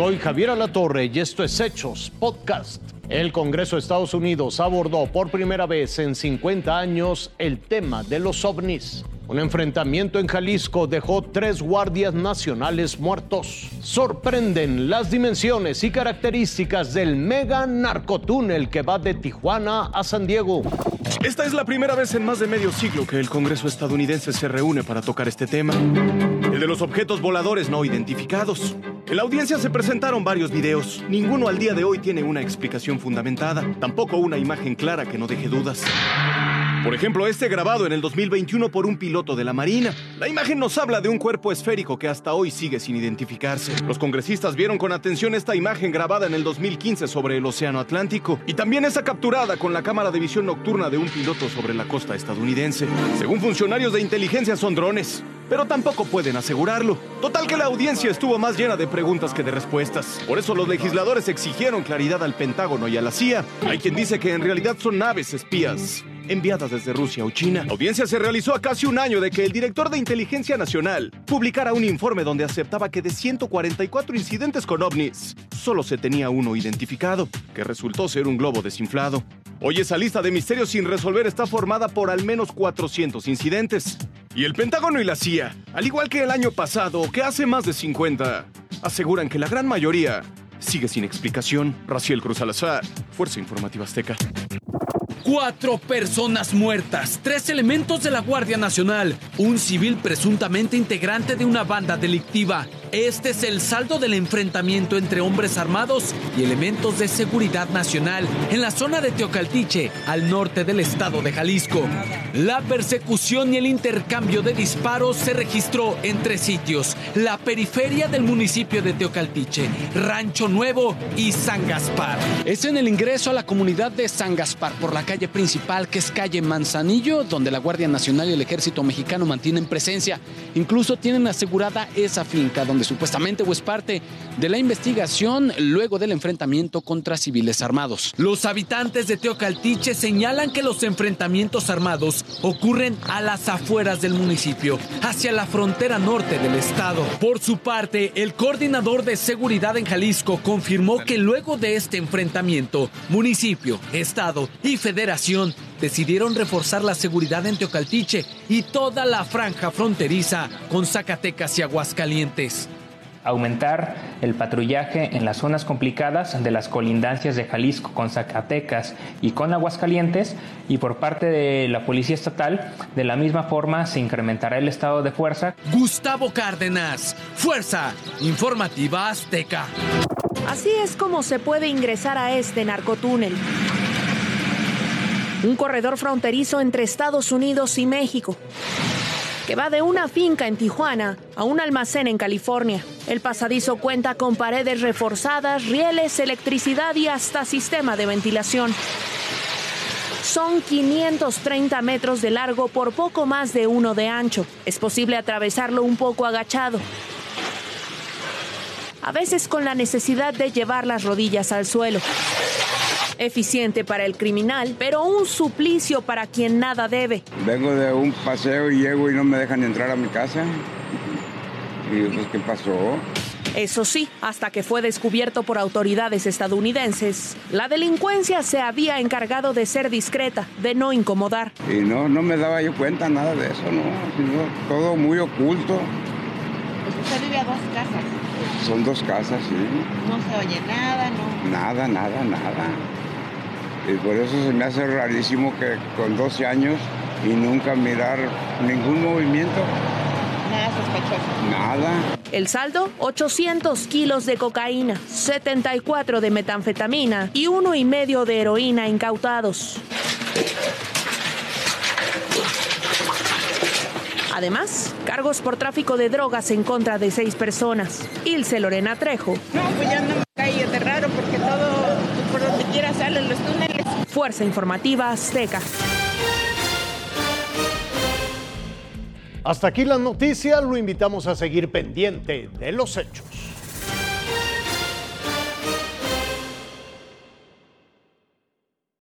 Soy Javier Alatorre y esto es Hechos Podcast. El Congreso de Estados Unidos abordó por primera vez en 50 años el tema de los ovnis. Un enfrentamiento en Jalisco dejó tres guardias nacionales muertos. Sorprenden las dimensiones y características del mega narcotúnel que va de Tijuana a San Diego. Esta es la primera vez en más de medio siglo que el Congreso estadounidense se reúne para tocar este tema. El de los objetos voladores no identificados. En la audiencia se presentaron varios videos. Ninguno al día de hoy tiene una explicación fundamentada, tampoco una imagen clara que no deje dudas. Por ejemplo, este grabado en el 2021 por un piloto de la Marina. La imagen nos habla de un cuerpo esférico que hasta hoy sigue sin identificarse. Los congresistas vieron con atención esta imagen grabada en el 2015 sobre el Océano Atlántico y también esa capturada con la cámara de visión nocturna de un piloto sobre la costa estadounidense. Según funcionarios de inteligencia son drones, pero tampoco pueden asegurarlo. Total que la audiencia estuvo más llena de preguntas que de respuestas. Por eso los legisladores exigieron claridad al Pentágono y a la CIA. Hay quien dice que en realidad son naves espías enviadas desde Rusia o China. La audiencia se realizó a casi un año de que el director de Inteligencia Nacional publicara un informe donde aceptaba que de 144 incidentes con ovnis, solo se tenía uno identificado, que resultó ser un globo desinflado. Hoy esa lista de misterios sin resolver está formada por al menos 400 incidentes. Y el Pentágono y la CIA, al igual que el año pasado, que hace más de 50, aseguran que la gran mayoría sigue sin explicación. Raciel Cruz Alazar, Fuerza Informativa Azteca. Cuatro personas muertas, tres elementos de la Guardia Nacional, un civil presuntamente integrante de una banda delictiva. Este es el saldo del enfrentamiento entre hombres armados y elementos de seguridad nacional en la zona de Teocaltiche, al norte del estado de Jalisco. La persecución y el intercambio de disparos se registró en tres sitios, la periferia del municipio de Teocaltiche, Rancho Nuevo y San Gaspar. Es en el ingreso a la comunidad de San Gaspar por la calle principal, que es calle Manzanillo, donde la Guardia Nacional y el Ejército Mexicano mantienen presencia. Incluso tienen asegurada esa finca donde supuestamente es parte de la investigación luego del enfrentamiento contra civiles armados. Los habitantes de Teocaltiche señalan que los enfrentamientos armados ocurren a las afueras del municipio, hacia la frontera norte del estado. Por su parte, el coordinador de seguridad en Jalisco confirmó que luego de este enfrentamiento, municipio, estado y federación decidieron reforzar la seguridad en Teocaltiche y toda la franja fronteriza con Zacatecas y Aguascalientes aumentar el patrullaje en las zonas complicadas de las colindancias de Jalisco con Zacatecas y con Aguascalientes y por parte de la Policía Estatal de la misma forma se incrementará el estado de fuerza. Gustavo Cárdenas, Fuerza Informativa Azteca. Así es como se puede ingresar a este narcotúnel. Un corredor fronterizo entre Estados Unidos y México que va de una finca en Tijuana a un almacén en California. El pasadizo cuenta con paredes reforzadas, rieles, electricidad y hasta sistema de ventilación. Son 530 metros de largo por poco más de uno de ancho. Es posible atravesarlo un poco agachado. A veces con la necesidad de llevar las rodillas al suelo eficiente para el criminal, pero un suplicio para quien nada debe. Vengo de un paseo y llego y no me dejan entrar a mi casa. Y pues, ¿qué pasó? Eso sí, hasta que fue descubierto por autoridades estadounidenses, la delincuencia se había encargado de ser discreta, de no incomodar. Y no, no me daba yo cuenta nada de eso, no, todo muy oculto. Pues usted vive a dos casas. Son dos casas, sí. No se oye nada, ¿no? Nada, nada, nada. Y por eso se me hace rarísimo que con 12 años y nunca mirar ningún movimiento. Nada sospechoso. Nada. El saldo, 800 kilos de cocaína, 74 de metanfetamina y uno y medio de heroína incautados. Además, cargos por tráfico de drogas en contra de seis personas. Ilse Lorena Trejo. No, pues ya no me caí de raro porque todo por donde quiera salen los túneles. Informativa Azteca. Hasta aquí la noticia, lo invitamos a seguir pendiente de los hechos.